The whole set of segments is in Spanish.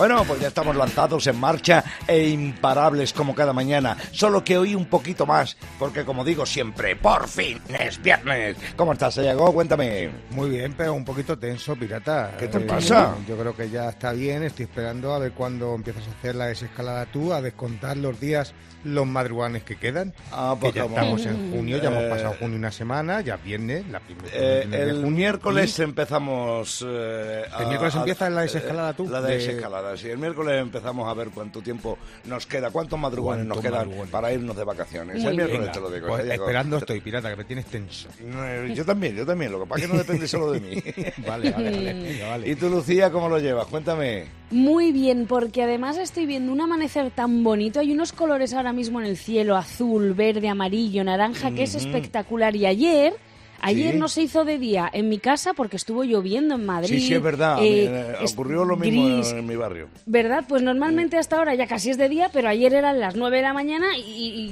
Bueno, pues ya estamos lanzados en marcha e imparables como cada mañana. Solo que hoy un poquito más, porque como digo siempre, por fin es viernes. ¿Cómo estás, Sayago? Cuéntame. Muy bien, pero un poquito tenso, pirata. ¿Qué te Eh, pasa? Yo creo que ya está bien. Estoy esperando a ver cuándo empiezas a hacer la desescalada tú, a descontar los días, los madruganes que quedan. Ah, pues que ya como- estamos en junio, ya hemos Eh, pasado junio una semana, ya viernes, la primera. Eh, de el junio, miércoles y- empezamos. eh, ¿El miércoles empieza la desescalada tú? La De- sí. El miércoles empezamos a ver cuánto tiempo nos queda, cuántos madrugones nos quedan madrugones. para irnos de vacaciones. Muy el miércoles te lo digo. pues esperando estoy, pirata, que me tienes tenso. No, Yo también, yo también. Lo que pasa es que no depende solo de mí. Vale, vale, vale. venga, vale. ¿Y tú, Lucía, cómo lo llevas? Cuéntame. Muy bien, porque además estoy viendo un amanecer tan bonito. Hay unos colores ahora mismo en el cielo, azul, verde, amarillo, naranja, que es espectacular. Y ayer, ayer Sí. no se hizo de día en mi casa porque estuvo lloviendo en Madrid. Sí, sí, es verdad. eh, Eh, es ocurrió lo mismo gris, en mi barrio. ¿Verdad? Pues normalmente hasta ahora ya casi es de día, pero ayer eran las 9 de la mañana y,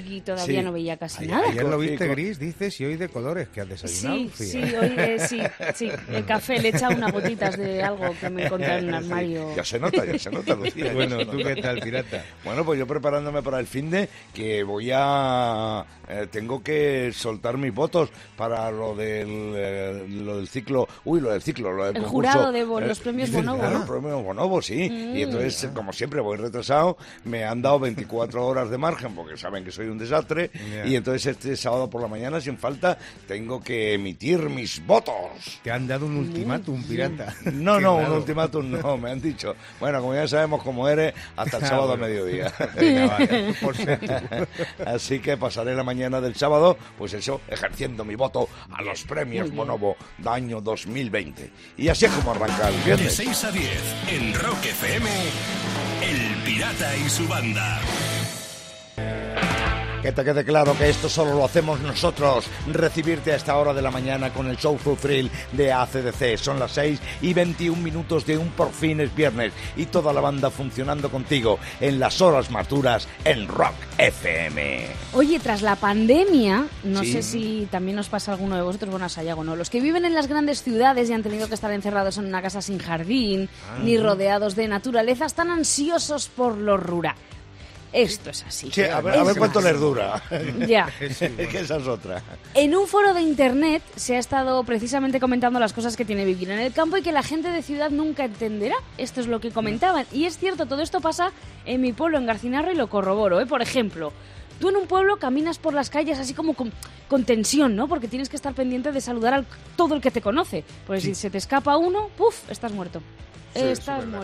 y- y todavía Sí. no veía casi Ayer, nada. ayer lo viste gris, dices, y hoy de colores, que has desayunado. Sí, sí, hoy eh, sí, sí, el café le he echado unas gotitas de algo que me encontré en un armario. Sí, Ya se nota, ya se nota, Lucía. Bueno, ¿tú qué tal, pirata? Bueno, pues yo preparándome para el fin de que voy a... eh, tengo que soltar mis votos para lo del, eh, lo del ciclo... Uy, lo del ciclo, lo del El concurso, jurado de Bo- eh, los premios Bonobo, los premios Bonobo, sí. Mm. Y entonces, como siempre, voy retrasado. Me han dado 24 horas de margen porque saben que soy un desastre. Y entonces este sábado por la mañana, sin falta, tengo que emitir mis votos. Te han dado un ultimátum, pirata. No, no, un ultimátum no, me han dicho. Bueno, como ya sabemos cómo eres, hasta el Ah, sábado a mediodía. Así que pasaré la mañana del sábado, pues eso, ejerciendo mi voto a los premios Bonobo de año 2020. Y así es como arranca el De viernes. 6 a 10 en Rock FM, El Pirata y su banda. Que te quede claro que esto solo lo hacemos nosotros. Recibirte a esta hora de la mañana con el show Full Thrill de ACDC. Son las 6 y 21 minutos de un por fin es viernes. Y toda la banda funcionando contigo en las horas más duras en Rock FM. Oye, tras la pandemia, no Sí. sé si también nos pasa a alguno de vosotros, bueno, a Sayago, ¿no? Los que viven en las grandes ciudades y han tenido que estar encerrados en una casa sin jardín, Ah. ni rodeados de naturaleza, están ansiosos por lo rural. Esto es así. Sí, a ver, a Es ver cuánto les dura. Ya. Que esa es otra. En un foro de internet se ha estado precisamente comentando las cosas que tiene vivir en el campo y que la gente de ciudad nunca entenderá. Esto es lo que comentaban. Y es cierto, todo esto pasa en mi pueblo, en Garcinarro, y lo corroboro. ¿eh? Por ejemplo, tú en un pueblo caminas por las calles así como con, con tensión, ¿no? Porque tienes que estar pendiente de saludar a todo el que te conoce. Porque si se te escapa uno, ¡puf! Estás muerto. Sí, es estás verdad.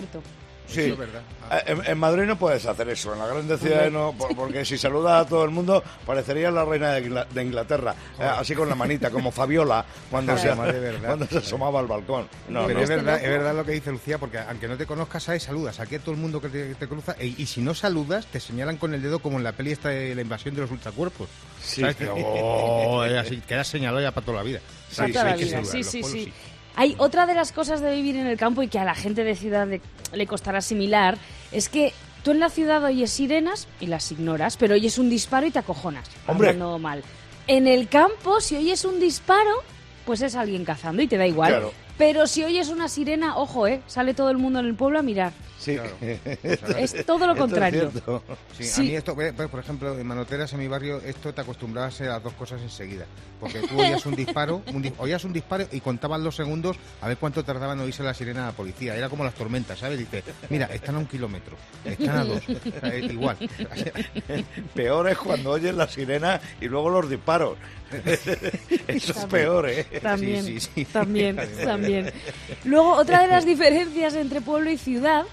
Sí. Eso es verdad. Eh, En, en Madrid no puedes hacer eso, en las grandes ciudades no, por- porque si saludas a todo el mundo parecería la reina de Ingla- de Inglaterra, eh, así con la manita, como Fabiola cuando, se, cuando se asomaba al balcón. No, Pero no. es verdad, es verdad lo que dice Lucía, porque aunque no te conozcas, sabes, saludas. Aquí a todo el mundo que te, que te cruza, y, y si no saludas, te señalan con el dedo como en la peli esta de la invasión de los ultracuerpos. Sí. ¿Sabes? Que, oh, así, quedas señalado ya para toda la vida. Para toda la Sí, sí, sí. Hay otra de las cosas de vivir en el campo y que a la gente de ciudad le, le costará asimilar, es que tú en la ciudad oyes sirenas y las ignoras, pero oyes un disparo y te acojonas. Hombre. Mal. En el campo, si oyes un disparo, pues es alguien cazando y te da igual. Claro. Pero si oyes una sirena, ojo, ¿eh? Sale todo el mundo en el pueblo a mirar. Sí. Claro. Es todo lo Esto es contrario. Sí, Sí. a mí esto, por ejemplo, en Manoteras, en mi barrio, esto te acostumbrabas a las dos cosas enseguida. Porque tú oías un disparo, un oías un disparo y contaban los segundos a ver cuánto tardaban en oírse la sirena de la policía. Era como las tormentas, ¿sabes? Dice, mira, están a un kilómetro, están a dos, igual. Peor es cuando oyes la sirena y luego los disparos. Eso es peor, ¿eh? También, Sí, sí, sí. también, también. Luego, otra de las diferencias entre pueblo y ciudad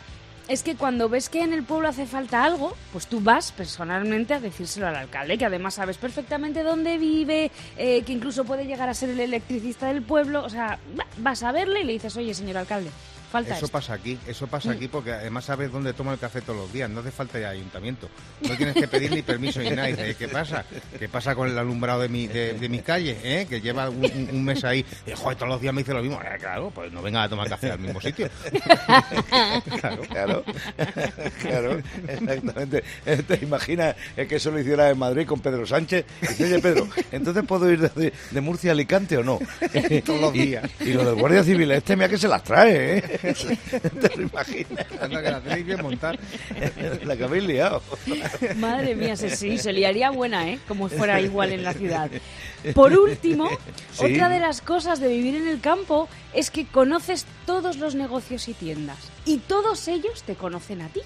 es que cuando ves que en el pueblo hace falta algo, pues tú vas personalmente a decírselo al alcalde, que además sabes perfectamente dónde vive, eh, que incluso puede llegar a ser el electricista del pueblo. O sea, va- vas a verle y le dices, oye, señor alcalde, Falta Eso esto. pasa aquí, eso pasa aquí porque además sabes dónde toma el café todos los días, no hace falta ya ayuntamiento. No tienes que pedir ni permiso ni nada. Y dices, ¿qué pasa? ¿Qué pasa con el alumbrado de mi, de, de mi calle? eh? Que lleva un, un- un mes ahí. Y, joder, todos los días me dice lo mismo. Eh, claro, pues no venga a tomar café al mismo sitio. claro. Claro, claro, exactamente. ¿Te imaginas que eso lo hiciera en Madrid con Pedro Sánchez? Y dice, oye, Pedro, ¿entonces puedo ir de, de Murcia a Alicante o no? Todos los Y- días. Y, lo del Guardia Civil, este mira que se las trae, ¿eh? ¿Te lo imaginas? Anda, que la tenéis bien montar. La que habéis liado. Madre mía, se, sí, se liaría buena, ¿eh? Como fuera igual en la ciudad. Por último, Sí. otra de las cosas de vivir en el campo es que conoces todos los negocios y tiendas. Y todos ellos te conocen a ti.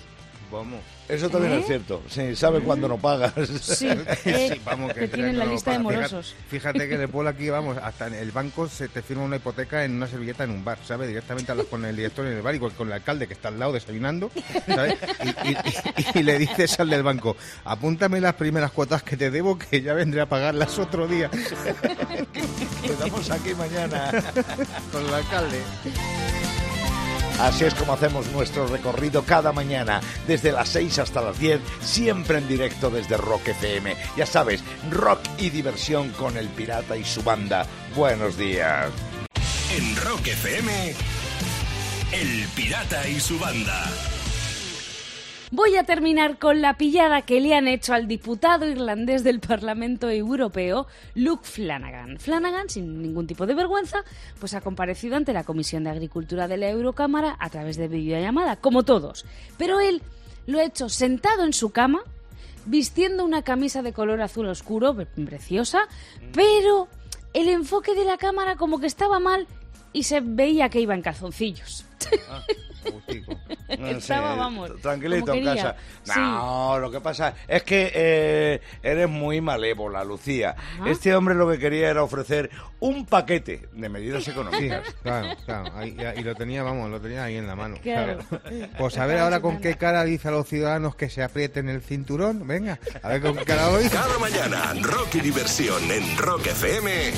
Vamos. Eso también ¿Eh? es cierto. Sí, sabe cuando no pagas. Sí, eh, Sí, vamos, que, que tienen la no, lista de morosos. Fíjate, fíjate que en el pueblo aquí, vamos, hasta en el banco se te firma una hipoteca en una servilleta en un bar, ¿sabes? Directamente hablas con el director en el bar y con, con el alcalde que está al lado desayunando, ¿sabes? Y, y- y- y le dices al del banco, apúntame las primeras cuotas que te debo que ya vendré a pagarlas otro día Quedamos aquí mañana. con el alcalde. Así es como hacemos nuestro recorrido cada mañana, desde las 6 hasta las 10, siempre en directo desde Rock FM. Ya sabes, rock y diversión con el pirata y su banda. Buenos días. En Rock FM, El Pirata y su banda. Voy a terminar con la pillada que le han hecho al diputado irlandés del Parlamento Europeo, Luke Flanagan. Flanagan, sin ningún tipo de vergüenza, pues ha comparecido ante la Comisión de Agricultura de la Eurocámara a través de videollamada, como todos. Pero él lo ha hecho sentado en su cama, vistiendo una camisa de color azul oscuro, pre- preciosa, pero el enfoque de la cámara como que estaba mal y se veía que iba en calzoncillos. Agustico. Estaba, Sí, vamos, Tranquilito en quería. casa. Sí. No, lo que pasa es que eh, eres muy malévola, Lucía. Este hombre lo que quería era ofrecer un paquete de medidas Sí, económicas. claro, claro. Ahí- y lo tenía, vamos, lo tenía ahí en la mano. Claro. Pues a ver ahora con qué cara dice a los ciudadanos que se aprieten el cinturón. Venga, a ver con qué cara dice. Cada mañana, rock y diversión en Rock FM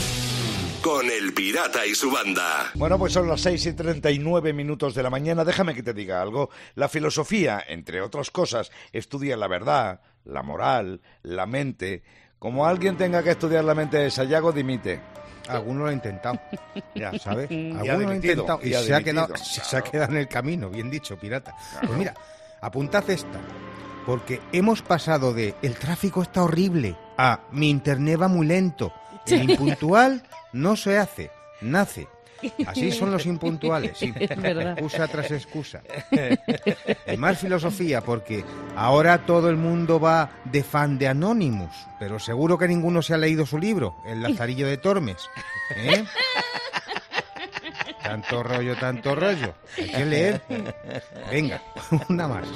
con El Pirata y su banda. Bueno, pues son las 6 y 39 minutos de la mañana. Déjame que te diga algo. La filosofía, entre otras cosas, estudia la verdad, la moral, la mente. Como alguien tenga que estudiar la mente de Sayago, dimite. Alguno lo ha intentado, Ya. ¿sabes? Y ha Alguno lo ha intentado y, y ha se, ha quedado, se- se ha quedado en el camino, bien dicho, pirata. Pues mira, apuntad esta, porque hemos pasado de el tráfico está horrible a mi internet va muy lento. El impuntual no se hace, nace. Así son los impuntuales. Excusa tras excusa. Y más filosofía, porque ahora todo el mundo va de fan de Anonymous, pero seguro que ninguno se ha leído su libro, El Lazarillo de Tormes. ¿eh? Tanto rollo, tanto rollo. Hay que leer. Venga, una más.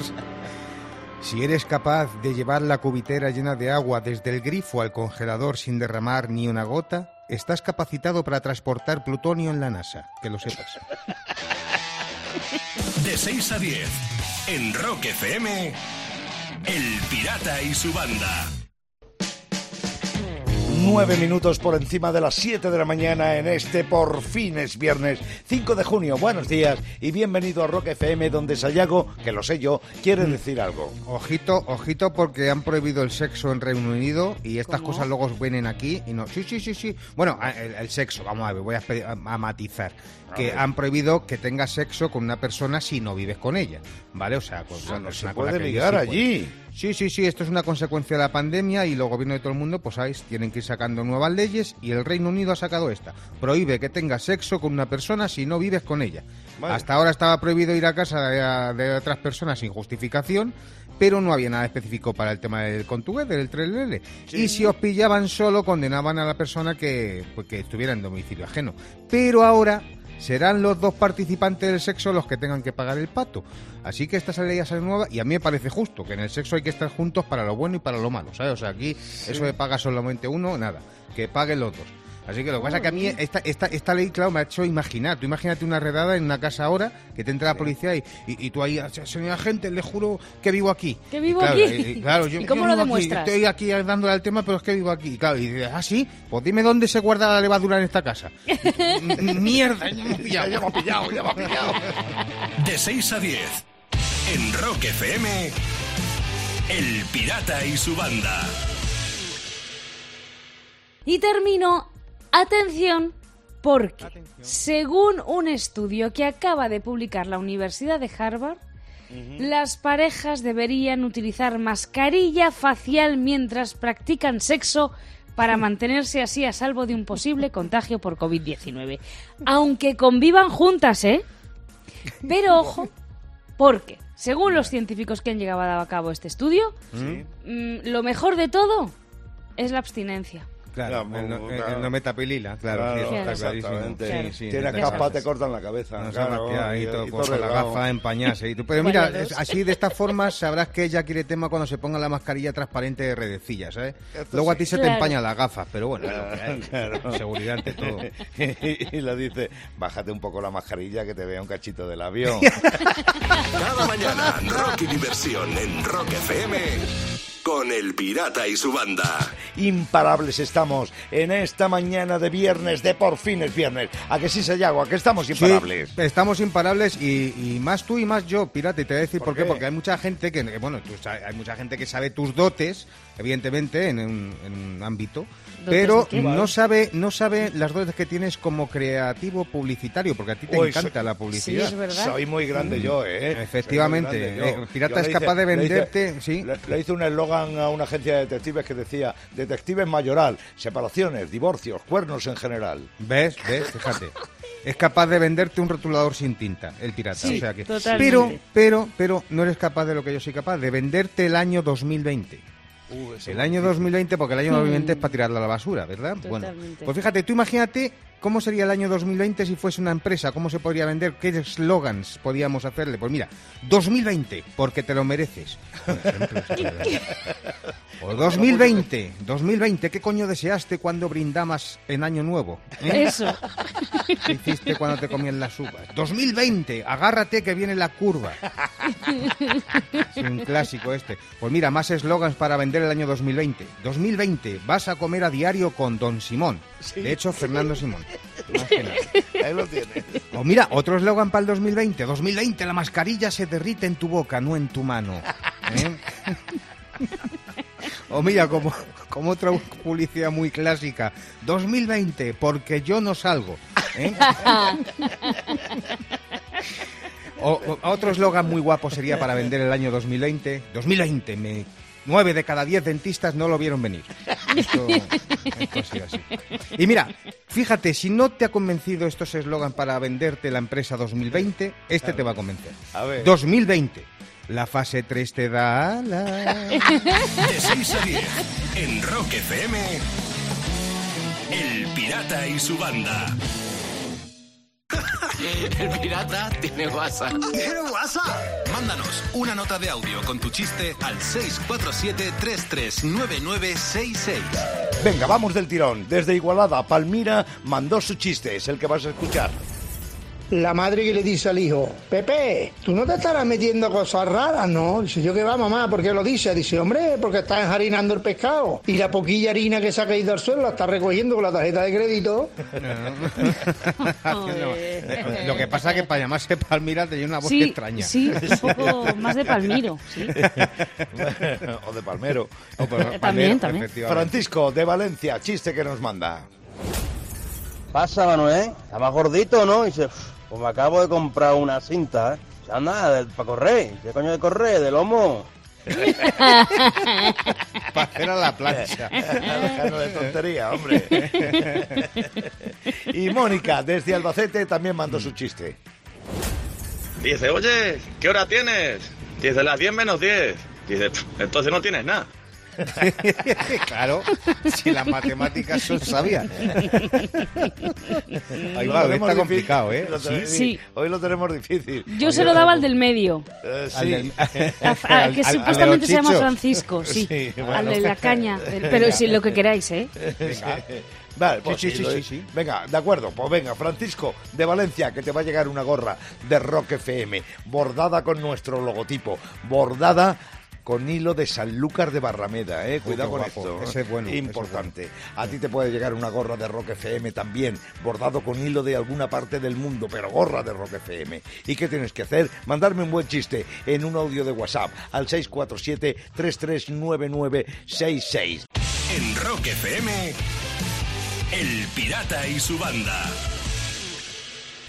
Si eres capaz de llevar la cubitera llena de agua desde el grifo al congelador sin derramar ni una gota, estás capacitado para transportar plutonio en la NASA. Que lo sepas. De 6 a 10, en Rock FM, El Pirata y su banda. Nueve minutos por encima de las 7 de la mañana en este por fin es viernes 5 de junio. Buenos días y bienvenido a Rock FM donde Sayago, que lo sé yo, quiere decir algo. Ojito, ojito, porque han prohibido el sexo en Reino Unido y estas ¿Cómo? cosas luego vienen aquí y no. Sí, sí, sí, sí. Bueno, a- el, el sexo, vamos a ver, voy a, a- matizar. Que han prohibido que tengas sexo con una persona si no vives con ella, ¿vale? O sea, con O sea, una no se puede ligar sí allí. Sí, sí, sí, esto es una consecuencia de la pandemia y los gobiernos de todo el mundo, pues sabéis, tienen que ir sacando nuevas leyes y el Reino Unido ha sacado esta. Prohíbe que tengas sexo con una persona si no vives con ella. Vale. Hasta ahora estaba prohibido ir a casa de, de otras personas sin justificación, pero no había nada específico para el tema del contugués, del trelele. Y si os pillaban solo, condenaban a la persona que, pues, que estuviera en domicilio ajeno. Pero ahora serán los dos participantes del sexo los que tengan que pagar el pato. Así que esta ley ya sale nueva y a mí me parece justo, que en el sexo hay que estar juntos para lo bueno y para lo malo, ¿sabes? O sea, aquí eso de paga solamente uno, nada, que paguen los dos. Así que lo que pasa es que a mí esta, esta, esta ley, claro, me ha hecho imaginar. Tú imagínate una redada en una casa ahora, que te entra la policía y, y, y tú ahí, señora gente, le juro que vivo aquí. Que vivo Y claro, aquí. y- y claro, yo, ¿Y cómo yo lo aquí, demuestras? estoy aquí dándole al tema, pero es que vivo aquí. Y claro, y dices, ah, sí, pues dime dónde se guarda la levadura en esta casa. Mierda, ya me ha pillado, ya me ha pillado, ya me ha pillado. De 6 a 10. En Rock FM. El Pirata y su banda. Y termino, atención, porque según un estudio que acaba de publicar la Universidad de Harvard, las parejas deberían utilizar mascarilla facial mientras practican sexo para mantenerse así a salvo de un posible contagio por COVID-19. Aunque convivan juntas, ¿eh? Pero ojo, porque, según los científicos que han llevado a cabo este estudio, mm, lo mejor de todo es la abstinencia. Claro, Claro, el no, claro. el no metapilila, claro, Claro, sí, está exactamente. Sí, sí, Tienes capa, te cortan la cabeza. No se claro, maquilla ahí y- todo, y con la gafa empañarse. Y tú- Pero mira, es- así de esta forma sabrás que ella quiere tema cuando se ponga la mascarilla transparente de redecilla, ¿sabes? Esto Luego a ti se te empañan las gafas, pero bueno, es lo que hay. Claro. seguridad ante todo. y le dice, bájate un poco la mascarilla que te vea un cachito del avión. Cada mañana, rock y diversión en Rock FM. Con el Pirata y su banda. Imparables estamos en esta mañana de viernes, de por fin es viernes. ¿A que sí, Sayago? ¿A que estamos imparables? Sí, estamos imparables y, y más tú y más yo, pirata. Y te voy a decir ¿Por por, qué? qué? Porque hay mucha gente que, bueno, tú sabes, hay mucha gente que sabe tus dotes, evidentemente, en un, en un ámbito, pero no sabe, no sabe las dotes que tienes como creativo publicitario, porque a ti te Uy, encanta soy- la Sí, publicidad. es verdad. Soy muy grande yo, ¿eh? Efectivamente, grande eh, Pirata le es capaz de le venderte, sí. Le, le hice un eslogan a una agencia de detectives que decía, detectives mayoral, separaciones, divorcios, cuernos en general. ¿Ves? ¿Ves? Fíjate. Es capaz de venderte un rotulador sin tinta, el pirata. Sí, o sea que... totalmente. Pero, pero, pero no eres capaz de lo que yo soy capaz, de venderte el año 2020. El año 2020, porque el año 2020 es para tirarla a la basura, ¿verdad? Bueno, pues fíjate, tú imagínate cómo sería el año 2020 si fuese una empresa, cómo se podría vender, qué eslogans podíamos hacerle. Pues mira, 2020, porque te lo mereces. o 2020, 2020, ¿qué coño deseaste cuando brindamos en Año Nuevo? ¿Eh? Eso. ¿Qué hiciste cuando te comían las uvas? 2020, agárrate que viene la curva. Es un clásico este. Pues mira, más eslogans para vender el año 2020. 2020, vas a comer a diario con Don Simón. De hecho, Fernando Simón. Más que nada. Ahí lo tienes. O mira, otro eslogan para el 2020. 2020, la mascarilla se derrite en tu boca, no en tu mano. ¿Eh? O mira, como, como otra publicidad muy clásica. 2020, porque yo no salgo. ¿eh? O, o- otro eslogan muy guapo sería para vender el año 2020. 2020, me, 9 de cada 10 dentistas no lo vieron venir. Esto, esto ha sido así. Y mira, fíjate, si no te ha convencido estos eslogans para venderte la empresa 2020, este te va a convencer. A ver. 2020, la fase 3 te da alas. De 6 a 10. En Rock FM. El Pirata y su banda. El pirata tiene WhatsApp. ¿Tiene WhatsApp? Mándanos una nota de audio con tu chiste al 647-339966. Venga, vamos del tirón. Desde Igualada, Palmira mandó su chiste, es el que vas a escuchar. La madre que le dice al hijo, Pepe, tú no te estarás metiendo cosas raras, ¿no? Dice, yo que va, mamá, ¿por qué lo dice? Dice, hombre, porque estás enharinando el pescado. Y la poquilla harina que se ha caído al suelo la está recogiendo con la tarjeta de crédito. Lo que pasa es que para llamarse Palmira tenía una voz Sí, extraña. sí, un poco más de Palmiro. Sí. o de Palmero. O También, Palmero, también. efectivamente. Francisco, de Valencia, chiste que nos manda. Pasa, Manuel, está más gordito, ¿no? Y dice, pues me acabo de comprar una cinta, ¿eh? Dice, Anda, para correr. ¿Qué coño de correr? ¿De lomo? Para hacer a la plancha. Dejando de tontería, hombre. y Mónica, desde Albacete, también mandó su chiste. Dice, oye, ¿qué hora tienes? Dice, las 10 menos 10. Dice, "Pf, entonces no tienes nada. claro, si las matemáticas son sabias. Ay, Lo va, tenemos está difícil. complicado, ¿eh? Sí. Hoy lo tenemos difícil. Yo se lo daba al del medio. Eh, Al del- A- a- al- que al- supuestamente al se llama. Francisco, sí. Sí, Al de la caña. Pero sí, lo que queráis, ¿eh? Vale, pues sí, sí, sí. Venga, de acuerdo, pues venga, Francisco de Valencia, que te va a llegar una gorra de Rock FM, bordada con nuestro logotipo, bordada con hilo de Sanlúcar de Barrameda, eh. Cuidado con guapo. esto. Ese es bueno, ese es Importante. A ti te puede llegar una gorra de Rock FM también, bordado con hilo de alguna parte del mundo, pero gorra de Rock FM. ¿Y qué tienes que hacer? Mandarme un buen chiste en un audio de WhatsApp al 647-339966. En Rock FM, El Pirata y su banda.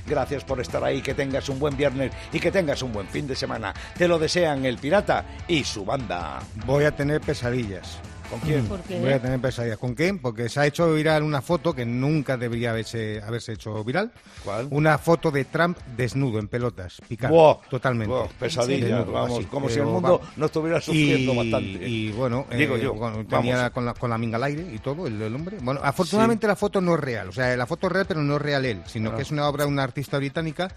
Gracias por estar ahí, que tengas un buen viernes y que tengas un buen fin de semana. Te lo desean el pirata y su banda. Voy a tener pesadillas. ¿Con quién? ¿Por qué? Voy a tener pesadillas. ¿Con qué? Porque se ha hecho viral una foto que nunca debería haberse, haberse hecho viral. ¿Cuál? Una foto de Trump desnudo en pelotas, picado. Buah, totalmente. buah, pesadilla, Desnudo, vamos, así, como si el mundo no estuviera sufriendo y, bastante. Y bueno, Digo eh, yo, bueno, vamos. tenía con la, con la minga al aire y todo, el, el hombre. Bueno, afortunadamente la foto no es real. O sea, la foto es real, pero no es real él, sino Ah. que es una obra de una artista británica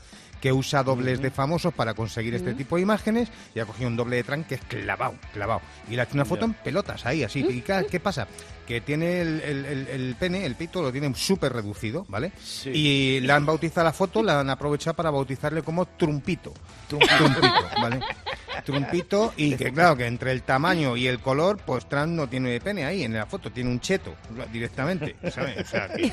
que usa dobles de famosos para conseguir este tipo de imágenes y ha cogido un doble de Trump que es clavado, clavado. Y le ha hecho una foto en pelotas ahí, así. ¿Y qué, qué pasa? Que tiene el, el- el- el pene, el pito, lo tiene súper reducido, ¿vale? Sí. Y le han bautizado la foto, la han aprovechado para bautizarle como Trumpito. Trumpito, ¿vale? Trumpito y que claro, que entre el tamaño y el color, pues Trump no tiene pene ahí en la foto, tiene un cheto directamente, ¿sabes? O sea, que-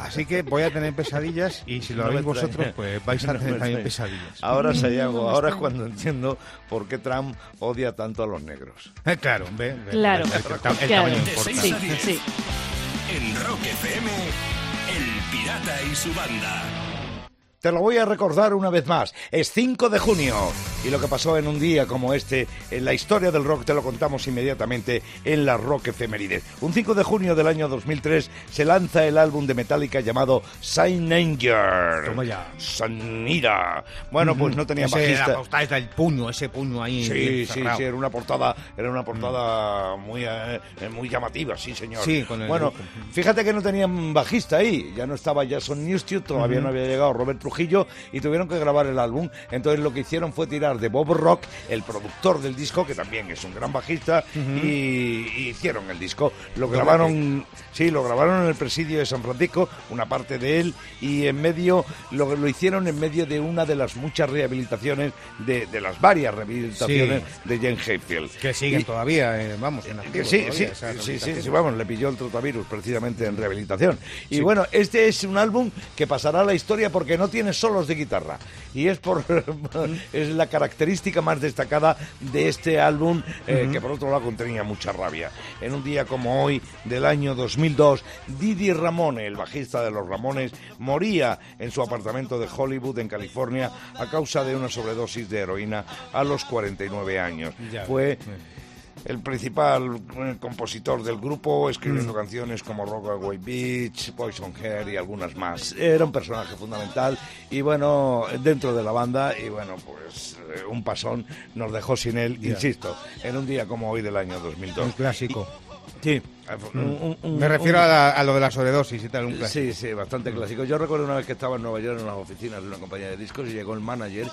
así que voy a tener pesadillas y si lo No veis vosotros, pues vais a No tener también pesadillas. Ahora, Sayago, ahora es cuando entiendo por qué Trump odia tanto a los negros. Eh, claro, ve, ve, Claro, el, el- el claro. tamaño De importa. seis Sí, sí. En Rock FM, El Pirata y su banda. Te lo voy a recordar una vez más. Es 5 de junio. Y lo que pasó en un día como este, en la historia del rock, te lo contamos inmediatamente en la Rock Efemérides. Un 5 de junio del año 2003 se lanza el álbum de Metallica llamado Saint Anger. Toma ya. Sanira. Bueno, pues no tenía Ese, bajista. La portada es del puño, ese puño ahí. Sí, sí, sí, era una portada, era una portada muy, eh, muy llamativa, sí, señor. Sí, con el bueno, fíjate que no tenían bajista ahí, ya no estaba Jason Newsted, todavía no había llegado Robert Trujillo y tuvieron que grabar el álbum. Entonces lo que hicieron fue tirar de Bob Rock, el productor del disco, que también es un gran bajista, y, y hicieron el disco. Lo grabaron, sí, lo grabaron en el presidio de San Francisco, una parte de él, y en medio, lo, lo hicieron en medio de una de las muchas rehabilitaciones, de, de las varias rehabilitaciones de Jane Hayfield. Que siguen Y- todavía, eh, vamos, en activo Sí, todavía, sí, sí, sí, sí, vamos, le pilló el trotavirus precisamente en rehabilitación. Y bueno, este es un álbum que pasará a la historia porque no tiene solos de guitarra. Y es por es la característica más destacada de este álbum, eh, que por otro lado contenía mucha rabia. En un día como hoy, del año 2002, Didi Ramone, el bajista de los Ramones, moría en su apartamento de Hollywood, en California, a causa de una sobredosis de heroína a los 49 años. Ya. Fue el principal eh, compositor del grupo, escribiendo canciones como Rockaway Beach, Poison Hair y algunas más. Era un personaje fundamental y bueno, dentro de la banda y bueno, pues eh, un pasón nos dejó sin él, insisto, en un día como hoy del año 2002. Un clásico. Sí, un- un- un- Me refiero un- a, la- a lo de la sobredosis y tal, un clásico. Sí, sí, bastante clásico. Yo recuerdo una vez que estaba en Nueva York en las oficinas de una compañía de discos y llegó el manager.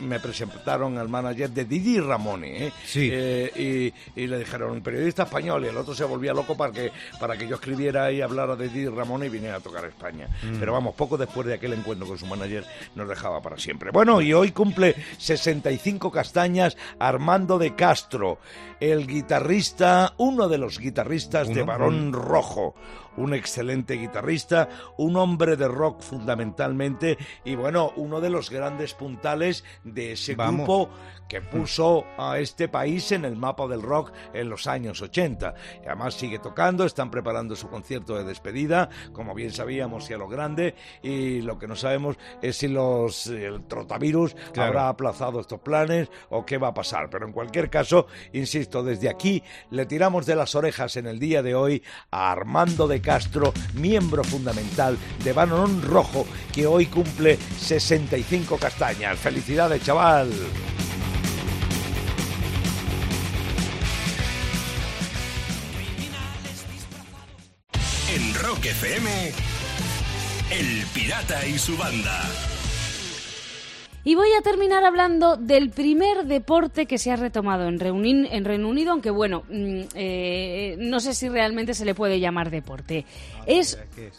me presentaron al manager de Didi Ramone. ¿eh? Sí. Eh, y, y le dijeron, un periodista español. Y el otro se volvía loco para que, para que yo escribiera y hablara de Didi Ramone y viniera a tocar a España. Pero vamos, poco después de aquel encuentro con su manager nos dejaba para siempre. Bueno, y hoy cumple 65 castañas Armando de Castro, el guitarrista, uno de los guitarristas de Barón Rojo, un excelente guitarrista, un hombre de rock fundamentalmente y bueno, uno de los grandes puntales de ese Vamos. grupo que puso a este país en el mapa del rock en los años 80. Y además sigue tocando, están preparando su concierto de despedida, como bien sabíamos y a lo grande, y lo que no sabemos es si los el trotavirus Claro. habrá aplazado estos planes o qué va a pasar. Pero en cualquier caso, insisto, desde aquí le tiramos de las orejas en el día de hoy a Armando de Castro, miembro fundamental de Bannon Rojo, que hoy cumple 65 castañas. ¡Felicidades, chaval! En Rock FM, El Pirata y su banda. Y voy a terminar hablando del primer deporte que se ha retomado en, Reunín- en Reino Unido, aunque bueno, mm, eh, no sé si realmente se le puede llamar deporte. Es ¿Qué es?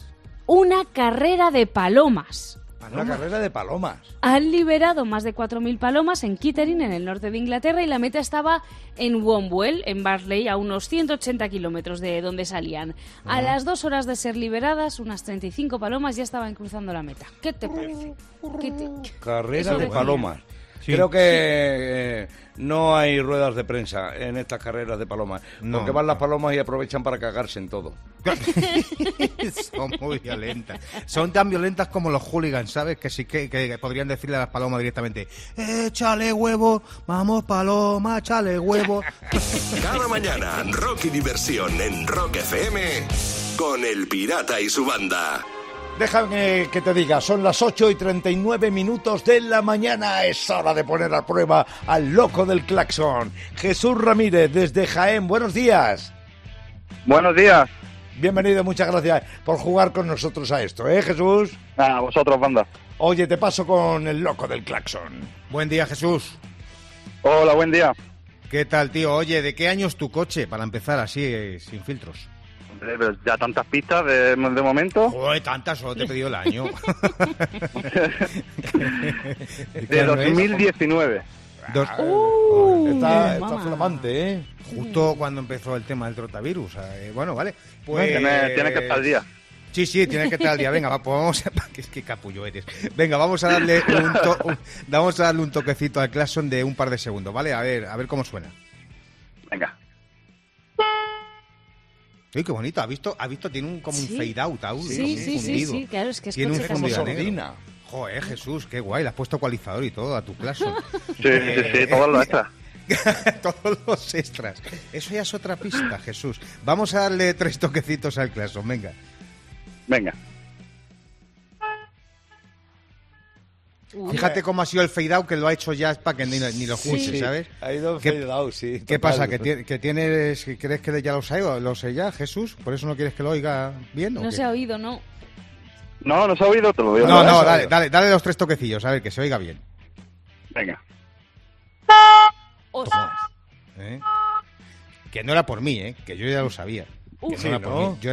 una carrera de palomas. Una carrera de palomas. Han liberado más de 4.000 palomas en Kittering, en el norte de Inglaterra, y la meta estaba en Wombwell, en Barley, a unos 180 kilómetros de donde salían. A las dos horas de ser liberadas, unas 35 palomas ya estaban cruzando la meta. ¿Qué te parece? ¿Qué te- Carrera Eso de decía. palomas. Sí. Creo que eh, no hay ruedas de prensa en estas carreras de palomas. No, porque van las palomas y aprovechan para cagarse en todo. Son muy violentas. Son tan violentas como los hooligans, ¿sabes? Que sí que, que podrían decirle a las palomas directamente: Échale huevo, vamos, paloma, échale huevo. Cada mañana, Rocky Diversión en Rock FM con El Pirata y su banda. Déjame que te diga, son las 8 y 39 minutos de la mañana. Es hora de poner a prueba al loco del claxon. Jesús Ramírez, desde Jaén. Buenos días. Buenos días. Bienvenido, muchas gracias por jugar con nosotros a esto, ¿eh, Jesús? A vosotros, banda. Oye, te paso con el loco del claxon. Buen día, Jesús. Hola, buen día. ¿Qué tal, tío? Oye, ¿de qué año es tu coche? Para empezar así, eh, sin filtros. Pero ya tantas pistas de, de momento. Joder, tantas, solo te he pedido el año. ¿De qué De año es? 2019. Dos- Uh, Está, está flamante, ¿eh? Justo cuando empezó el tema del trotavirus. eh, bueno, vale. Pues... Tiene, tiene que estar al día. Sí, sí, tiene que estar al día. Venga, va, pues vamos a... que es que capullo eres. Venga, vamos a darle un, to- un- vamos a darle un toquecito al Claxon de un par de segundos, ¿vale? A ver, a ver cómo suena. Venga. Uy, qué bonito. ¿Ha visto? ¿Ha visto? Tiene un, como un fade out aún. Sí, sí, sí, fundido. sí, claro, es que es Tiene un Como sordina. Joder, Jesús, qué guay. Le has puesto ecualizador y todo a tu Claxon. Sí, sí, sí, todos los extras. Todos los extras. Eso ya es otra pista, Jesús. Vamos a darle tres toquecitos al Claxon, venga. Venga. Uy. Fíjate cómo ha sido el fade out que lo ha hecho ya para que ni, ni lo escuches, Sí. ¿sabes? Ha ido ¿Qué- fade out, sí. ¿Qué total. pasa? ¿Que, ti- que tienes, que crees que ya lo sé, lo sé ya, Jesús? ¿Por eso no quieres que lo oiga bien? o No qué? se ha oído, ¿no? No, no se ha oído, te lo digo. No, no, ha dale, dale, dale los tres toquecillos, a ver, que se oiga bien. Venga. ¿eh? Que no era por mí, ¿eh? Que yo ya lo sabía. No ¿no? yo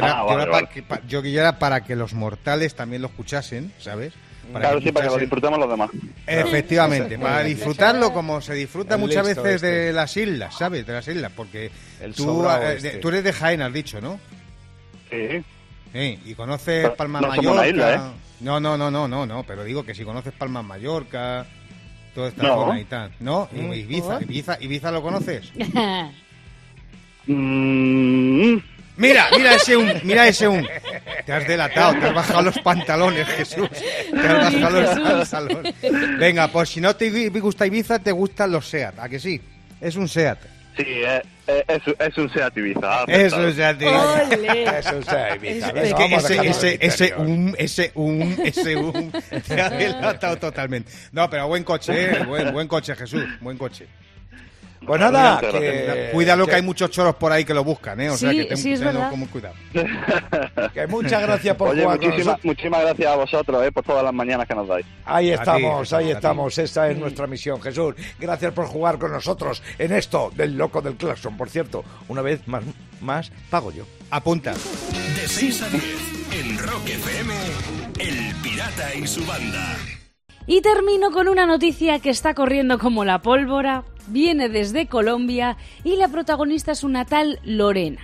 era para que los mortales también lo escuchasen, ¿sabes? Claro, sí, para que lo disfrutemos los demás. Efectivamente, para disfrutarlo como se disfruta El muchas veces este. de las islas, ¿sabes? De las islas, porque El tú, eh, este. tú eres de Jaén, has dicho, ¿no? Sí. Sí, y conoces Pero Palma no Mallorca. una isla, ¿eh? No, no, no, no, no, no, pero digo que si conoces Palma Mallorca, toda esta No. zona y tal. ¿No? Y Mm, Ibiza. Ibiza, Ibiza lo conoces. Mm, Mira, mira ese un, mira ese un. Te has delatado, te has bajado los pantalones, Jesús. Te has bajado los pantalones. Venga, pues si no te gusta Ibiza, te gustan los SEAT, ¿a que sí? Es un SEAT. sí, eh, eh, es, es un Seat Ibiza. Es un SEAT. Eso es Ibiza. Es- Venga, Es que ese, ese, ese um, ese um, ese um, te ha delatado totalmente. No, pero buen coche, ¿eh? buen, buen coche, Jesús, buen coche. Pues nada, que, Cuídalo que que- hay muchos choros por ahí que lo buscan, ¿eh? O sea que ten, sí, es tenlo verdad. como cuidado. que muchas gracias por Oye, jugar con muchísimas, nosotros. muchísimas gracias a vosotros eh, por todas las mañanas que nos dais. Ahí estamos, ti, ahí estamos. Esa es nuestra misión, Jesús. Gracias por jugar con nosotros en esto del loco del claxon. Por cierto, una vez más, más pago yo. Apunta. De 6 a 10 en Rock FM, El Pirata y su banda. Y termino con una noticia que está corriendo como la pólvora, viene desde Colombia y la protagonista es una tal Lorena.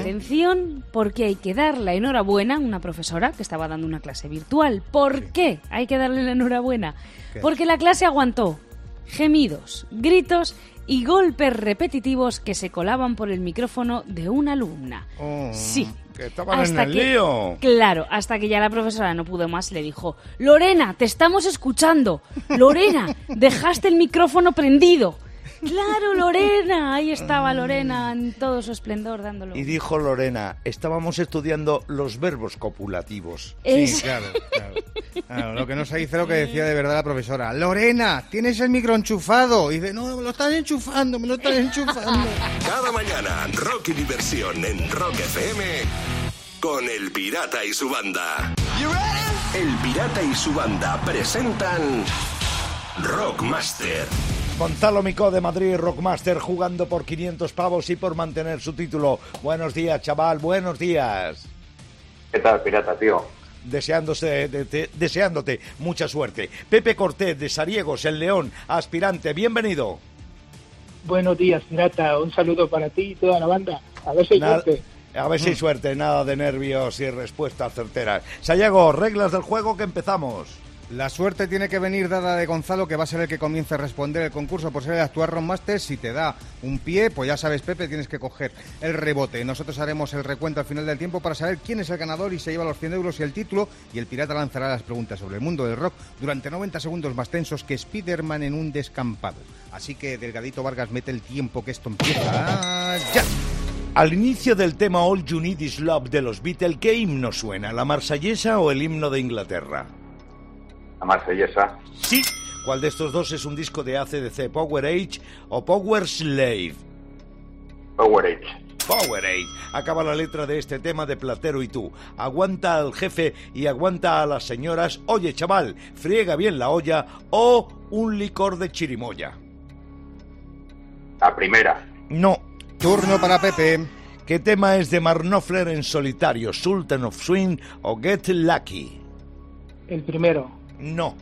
Atención, porque hay que dar la enhorabuena a una profesora que estaba dando una clase virtual. ¿Por qué hay que darle la enhorabuena? ¿Qué? Porque la clase aguantó gemidos, gritos y golpes repetitivos que se colaban por el micrófono de una alumna. Oh. Sí. Que estaban en el lío. Claro, hasta que ya la profesora no pudo más, le dijo, Lorena, te estamos escuchando. Lorena, dejaste el micrófono prendido. Claro, Lorena. Ahí estaba Lorena en todo su esplendor dándolo. Y dijo Lorena, estábamos estudiando los verbos copulativos. Es- Sí, claro, claro. Claro, Lo que no se dice lo que decía de verdad la profesora. Lorena, tienes el micro enchufado. Y dice, no, me lo estás enchufando, me lo estás enchufando. Cada mañana, Rocky Diversión en Rock FM con El Pirata y su banda. El Pirata y su banda presentan Rockmaster. Gonzalo Micó de Madrid, Rockmaster, jugando por 500 pavos y por mantener su título. Buenos días, chaval, buenos días. ¿Qué tal, pirata, tío? Deseándose, de- de- deseándote mucha suerte. Pepe Cortés de Sariegos, el León, aspirante, bienvenido. Buenos días, Pirata. Un saludo para ti y toda la banda. A ver si hay suerte. A ver si hay suerte, nada de nervios y respuestas certeras. Sayago, reglas del juego que empezamos. La suerte tiene que venir dada de Gonzalo, que va a ser el que comience a responder el concurso por ser el actual Rockmaster. Si te da un pie, pues ya sabes, Pepe, tienes que coger el rebote. Nosotros haremos el recuento al final del tiempo para saber quién es el ganador y se lleva los 100 euros y el título. Y el pirata lanzará las preguntas sobre el mundo del rock durante 90 segundos más tensos que Spider-Man en un descampado. Así que, Delgadito Vargas, mete el tiempo que esto empieza ya. Al inicio del tema All You Need Is Love de los Beatles, ¿qué himno suena? ¿La marsellesa o el himno de Inglaterra? La marsellesa. Sí. ¿Cuál de estos dos es un disco de ACDC? ¿Power Age o Power Slave? Power Age. Power Age. Acaba la letra de este tema de Platero y tú. Aguanta al jefe y aguanta a las señoras. Oye, chaval, friega bien la olla o un licor de chirimoya. La primera. No. Turno para Pepe. ¿Qué tema es de Mark Knopfler en solitario? ¿Sultan of Swing o Get Lucky? El primero. No.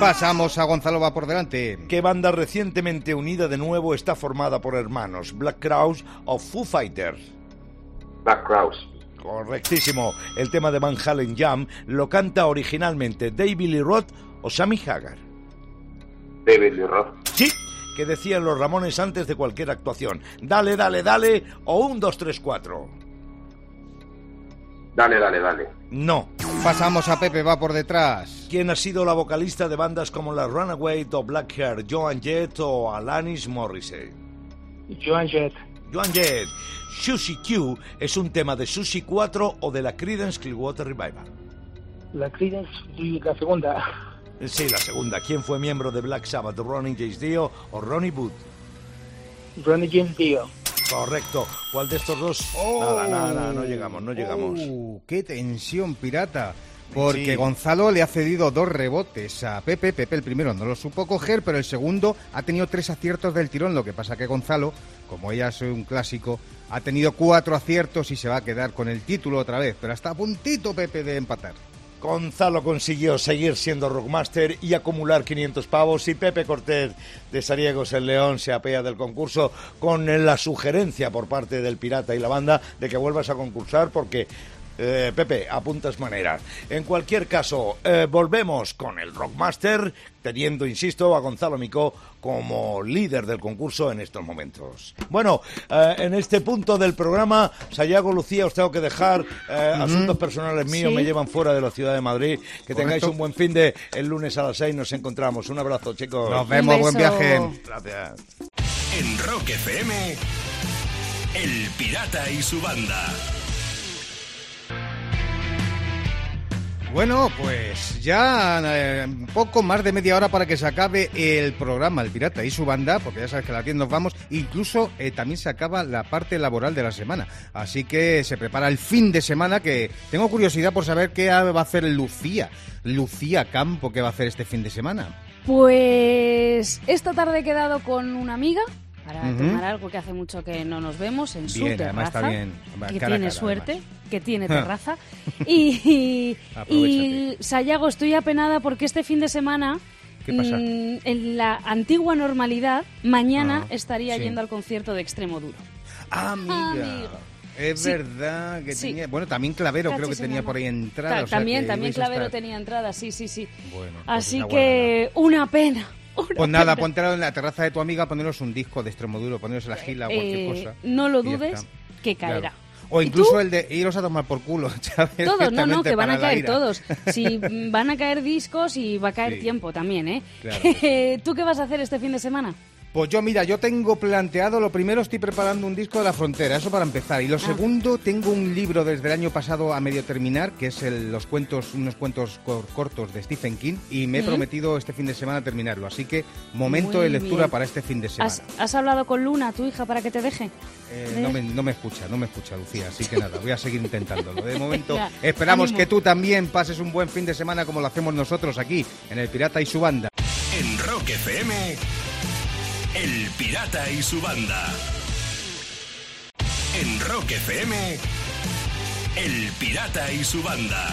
Pasamos a Gonzalo, va por delante. ¿Qué banda recientemente unida de nuevo está formada por hermanos? ¿Black Crowes o Foo Fighters? Black Crowes. Correctísimo. El tema de Van Halen Jam lo canta originalmente David Lee Roth o Sammy Hagar. David Lee Roth. Sí, que decían los Ramones antes de cualquier actuación. Dale, dale, dale o un 2, 3, 4. Dale, dale, dale. No. Pasamos a Pepe, va por detrás. ¿Quién ha sido la vocalista de bandas como la Runaway o Black Hair? ¿Joan Jett o Alanis Morissette? Joan Jett. Joan Jett. Sushi Q es un tema de Sushi 4 o de la Creedence Clearwater Revival. La Creedence y la segunda. Sí, la segunda. ¿Quién fue miembro de Black Sabbath? ¿Ronnie James Dio o Ronnie Wood? Ronnie James Dio. Correcto. ¿Cuál de estos dos? Nada, nada, nada, no llegamos, no llegamos. Oh, ¡Qué tensión, pirata! Porque Sí. Gonzalo le ha cedido dos rebotes a Pepe. Pepe el primero no lo supo coger, pero el segundo ha tenido tres aciertos del tirón. Lo que pasa que Gonzalo, como ella es un clásico, ha tenido cuatro aciertos y se va a quedar con el título otra vez. Pero está a puntito Pepe de empatar. Gonzalo consiguió seguir siendo Rockmaster y acumular 500 pavos y Pepe Cortés de Sariegos el León se apea del concurso con la sugerencia por parte del Pirata y la banda de que vuelvas a concursar porque eh, Pepe, apuntas maneras. En cualquier caso, eh, volvemos con el Rockmaster, teniendo, insisto, a Gonzalo Micó como líder del concurso en estos momentos. Bueno, eh, en este punto del programa, Sayago Lucía, os tengo que dejar. eh, Asuntos personales míos Sí. me llevan fuera de la ciudad de Madrid. Que tengáis un buen fin de el lunes a las 6 nos encontramos. Un abrazo, chicos. Nos vemos, buen viaje. Gracias. En Rock FM, El Pirata y su banda. Bueno, pues ya eh, poco más de media hora para que se acabe el programa El Pirata y su banda, porque ya sabes que a las 10 nos vamos. Incluso eh, también se acaba la parte laboral de la semana. Así que se prepara el fin de semana que tengo curiosidad por saber qué va a hacer Lucía. Lucía Campo, ¿qué va a hacer este fin de semana? Pues esta tarde he quedado con una amiga para tomar algo que hace mucho que no nos vemos en su Bien, terraza. además está bien. Que Cara tiene cara, suerte, además. que tiene terraza. y, y. Sayago, estoy apenada porque este fin de semana, ¿Qué pasa? mm, en la antigua normalidad, mañana Ah, estaría sí. yendo al concierto de Extremo Duro. Amiga. Amiga. Es Sí. verdad que Sí. tenía. Bueno, también Clavero creo que tenía por ahí entrada. Ta- o sea también, también Clavero estar- tenía entrada, sí, sí, sí. Bueno, pues Así que una pena. Pues nada, ponte en la terraza de tu amiga, poneros un disco de Extremoduro, poneros la gila o cualquier Eh, cosa. no lo dudes, que caerá. Claro. O ¿Y incluso el de iros a tomar por culo. ¿sabes? Todos, no, no, que van a caer todos. Si van a caer discos y va a caer Sí. tiempo también, ¿eh? Claro. ¿Tú qué vas a hacer este fin de semana? Pues yo, mira, yo tengo planteado, lo primero estoy preparando un disco de la frontera, eso para empezar. Y lo Ah. segundo, tengo un libro desde el año pasado a medio terminar, que es el- los cuentos, unos cuentos cor- cortos de Stephen King, y me he prometido este fin de semana terminarlo. Así que momento Muy de lectura bien. para este fin de semana. ¿Has, has hablado con Luna, tu hija, para que te deje? Eh, no, me, no me escucha, no me escucha Lucía, así que nada, voy a seguir intentándolo. De momento, esperamos ánimo. que tú también pases un buen fin de semana como lo hacemos nosotros aquí, en El Pirata y su banda. En Rock FM, El Pirata y su banda. En Rock FM, El Pirata y su banda.